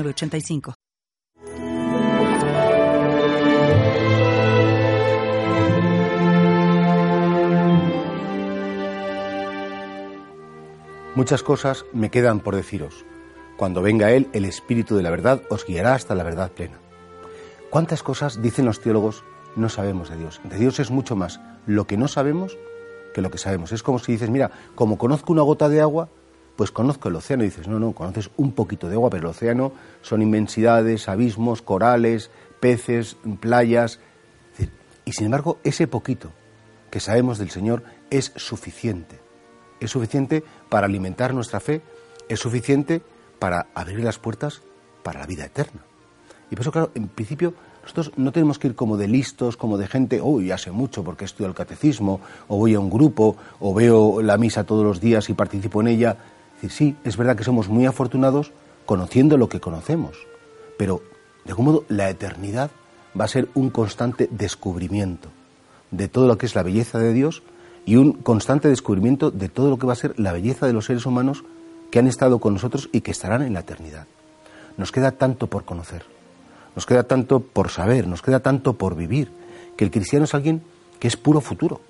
85 Muchas cosas me quedan por deciros. Cuando venga Él, el Espíritu de la verdad os guiará hasta la verdad plena. ¿Cuántas cosas, dicen los teólogos, no sabemos de Dios? De Dios es mucho más lo que no sabemos que lo que sabemos. Es como si dices, mira, como conozco una gota de agua, pues conozco el océano y dices, no, no, conoces un poquito de agua, pero el océano son inmensidades, abismos, corales, peces, playas. Y sin embargo, ese poquito que sabemos del Señor es suficiente. Es suficiente para alimentar nuestra fe, es suficiente para abrir las puertas para la vida eterna. Y por eso, claro, en principio nosotros no tenemos que ir como de listos, como de gente, oh, ya sé mucho porque estudio el catecismo, o voy a un grupo, o veo la misa todos los días y participo en ella sí, es verdad que somos muy afortunados conociendo lo que conocemos, pero de algún modo la eternidad va a ser un constante descubrimiento de todo lo que es la belleza de Dios y un constante descubrimiento de todo lo que va a ser la belleza de los seres humanos que han estado con nosotros y que estarán en la eternidad. Nos queda tanto por conocer, nos queda tanto por saber, nos queda tanto por vivir, que el cristiano es alguien que es puro futuro.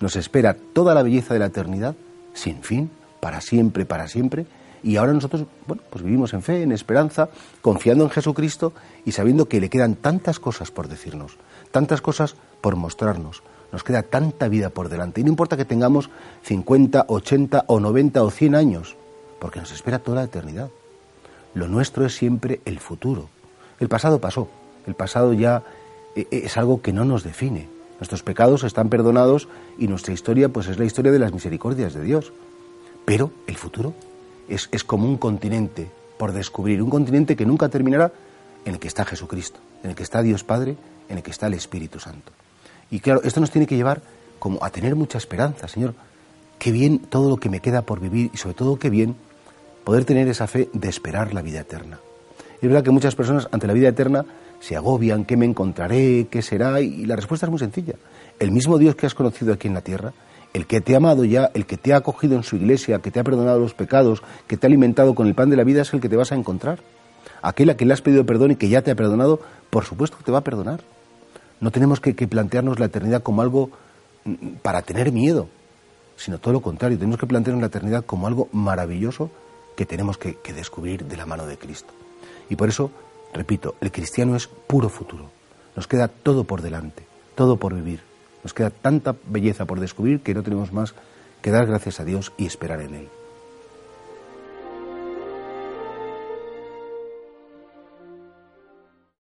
Nos espera toda la belleza de la eternidad sin fin para siempre, para siempre. Y ahora nosotros, bueno, pues vivimos en fe, en esperanza, confiando en Jesucristo y sabiendo que le quedan tantas cosas por decirnos, tantas cosas por mostrarnos. Nos queda tanta vida por delante. Y no importa que tengamos 50, 80 o 90 o 100 años, porque nos espera toda la eternidad. Lo nuestro es siempre el futuro. El pasado pasó. El pasado ya eh, eh, es algo que no nos define. Nuestros pecados están perdonados y nuestra historia pues es la historia de las misericordias de Dios. Pero el futuro es, como un continente por descubrir, un continente que nunca terminará en el que está Jesucristo, en el que está Dios Padre, en el que está el Espíritu Santo. Y claro, esto nos tiene que llevar como a tener mucha esperanza, Señor. Qué bien todo lo que me queda por vivir y sobre todo qué bien poder tener esa fe de esperar la vida eterna. Es verdad que muchas personas ante la vida eterna se agobian, ¿qué me encontraré? ¿Qué será? Y la respuesta es muy sencilla. El mismo Dios que has conocido aquí en la tierra el que te ha amado ya, el que te ha acogido en su iglesia, que te ha perdonado los pecados, que te ha alimentado con el pan de la vida, es el que te vas a encontrar. Aquel a quien le has pedido perdón y que ya te ha perdonado, por supuesto que te va a perdonar. No tenemos que, plantearnos la eternidad como algo mm, para tener miedo, sino todo lo contrario. Tenemos que plantearnos la eternidad como algo maravilloso que tenemos que descubrir de la mano de Cristo. Y por eso, repito, el cristiano es puro futuro. Nos queda todo por delante, todo por vivir nos queda tanta belleza por descubrir que no tenemos más que dar gracias a Dios y esperar en Él.